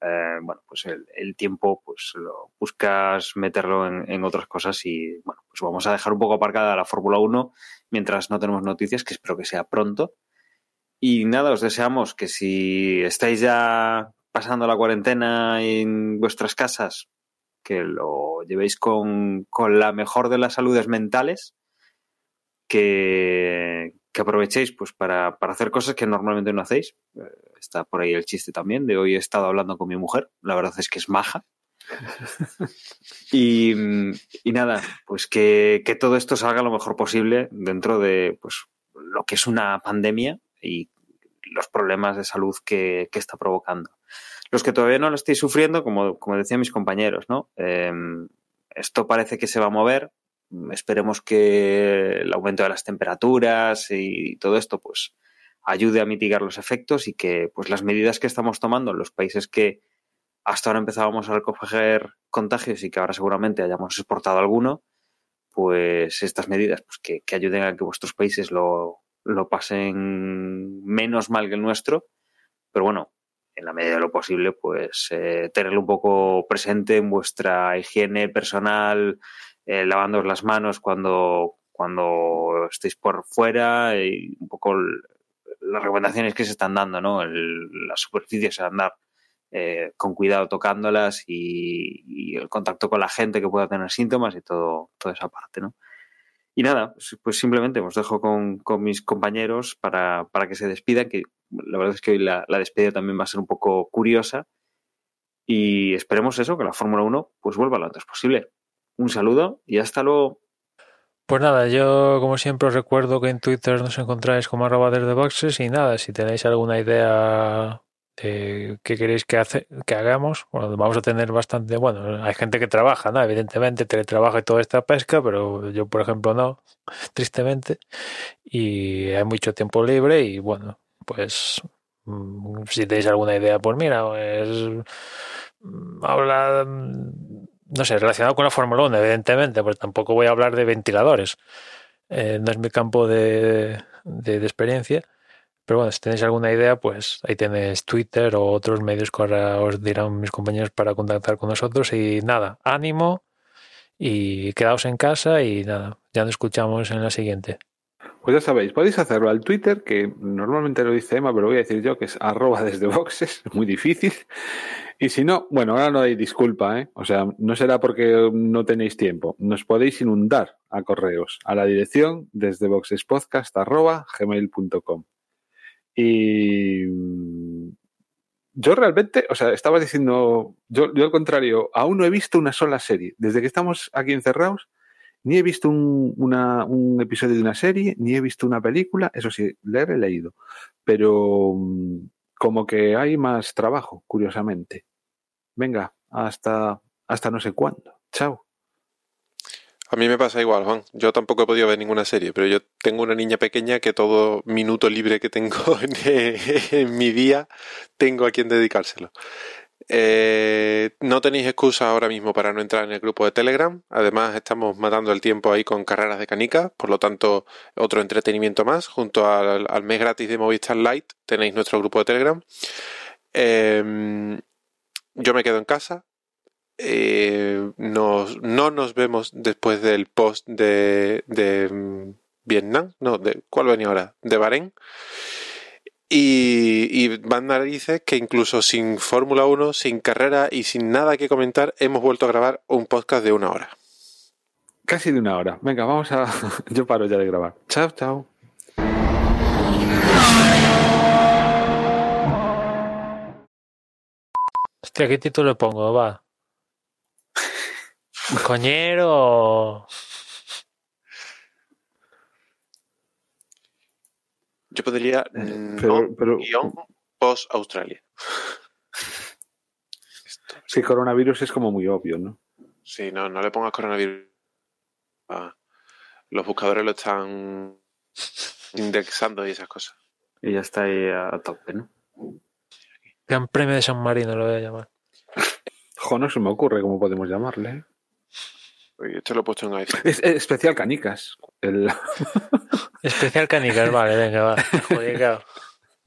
Eh, bueno, pues el, el, tiempo pues lo buscas meterlo en, en, otras cosas y bueno, pues vamos a dejar un poco aparcada la Fórmula 1 mientras no tenemos noticias, que espero que sea pronto. Y nada, os deseamos que si estáis ya pasando la cuarentena en vuestras casas, que lo llevéis con, con la mejor de las saludes mentales, que, que aprovechéis pues para, para, hacer cosas que normalmente no hacéis. Eh, está por ahí el chiste también de hoy he estado hablando con mi mujer, la verdad es que es maja. y, y, nada, pues que, que, todo esto salga lo mejor posible dentro de pues, lo que es una pandemia y los problemas de salud que, que está provocando. Los que todavía no lo estáis sufriendo, como, como decían mis compañeros, ¿no? Eh, esto parece que se va a mover. Esperemos que el aumento de las temperaturas y todo esto, pues, ayude a mitigar los efectos y que, pues, las medidas que estamos tomando en los países que hasta ahora empezábamos a recoger contagios y que ahora seguramente hayamos exportado alguno, pues estas medidas, pues, que, que ayuden a que vuestros países lo, lo pasen menos mal que el nuestro. Pero bueno, en la medida de lo posible, pues eh, tenerlo un poco presente en vuestra higiene personal, eh, lavándoos las manos cuando, cuando estéis por fuera y un poco las recomendaciones que se están dando, ¿no? Las superficies a andar eh, con cuidado tocándolas y, y, el contacto con la gente que pueda tener síntomas y todo, toda esa parte, ¿no? Y nada, pues, pues simplemente os dejo con, con mis compañeros para, para, que se despidan, que la verdad es que hoy la, despedida también va a ser un poco curiosa. Y esperemos eso, que la Fórmula 1 pues vuelva lo antes posible. Un saludo y hasta luego. Pues nada, yo como siempre os recuerdo que en Twitter nos encontráis como arroba desde boxes y nada, si tenéis alguna idea eh, qué queréis que, hagamos. Bueno, vamos a tener bastante, bueno, hay gente que trabaja, ¿no? Evidentemente, teletrabaja y toda esta pesca, pero yo, por ejemplo, no, tristemente. Y hay mucho tiempo libre y bueno, pues mm, si tenéis alguna idea, pues mira, pues habla, mm, no sé, relacionado con la Fórmula 1, evidentemente, pues tampoco voy a hablar de ventiladores. Eh, no es mi campo de experiencia pero bueno, si tenéis alguna idea, pues ahí tenéis Twitter o otros medios que ahora os dirán mis compañeros para contactar con nosotros. Y nada, ánimo y quedaos en casa y nada, ya nos escuchamos en la siguiente. Pues ya sabéis, podéis hacerlo al Twitter, que normalmente lo dice Emma, pero voy a decir yo que es arroba desde boxes, muy difícil. Y si no, bueno, ahora no hay disculpa, ¿eh? O sea, no será porque no tenéis tiempo. Nos podéis inundar a correos a la dirección desde. Y yo realmente, o sea, estaba diciendo, yo, yo al contrario, aún no he visto una sola serie. Desde que estamos aquí encerrados, ni he visto un, un episodio de una serie, ni he visto una película, eso sí, leer he leído, pero como que hay más trabajo, curiosamente. Venga, hasta, hasta no sé cuándo. Chao. A mí me pasa igual, Juan. Yo tampoco he podido ver ninguna serie, pero yo tengo una niña pequeña que todo minuto libre que tengo en, mi día tengo a quien dedicárselo. Eh, no tenéis excusa ahora mismo para no entrar en el grupo de Telegram. Además, estamos matando el tiempo ahí con carreras de canica. Por lo tanto, otro entretenimiento más. Junto al, mes gratis de Movistar Lite tenéis nuestro grupo de Telegram. Eh, yo me quedo en casa, eh, nos, no nos vemos después del post de, de Vietnam, no, de, ¿cuál venía ahora? De Bahrein. Y, y Van dice que incluso sin Fórmula 1, sin carrera y sin nada que comentar, hemos vuelto a grabar un podcast de una hora. Casi de una hora. Venga, vamos a... Yo paro ya de grabar. Chao, chao. Hostia, ¿qué título le pongo? Va. Coñero. Yo pondría Eh, pero- no pero- guion post Australia. Sí, coronavirus es como muy obvio, ¿no? sí, no, no le pongas coronavirus. Ah, los buscadores lo están indexando y esas cosas. Y ya está ahí a tope, ¿no? Gran Premio de San Marino lo voy a llamar. Jo, no se me ocurre cómo podemos llamarle. Esto lo he puesto en iPhone. Es, es especial canicas. El, Especial canicas, vale, venga, va. Joder, claro.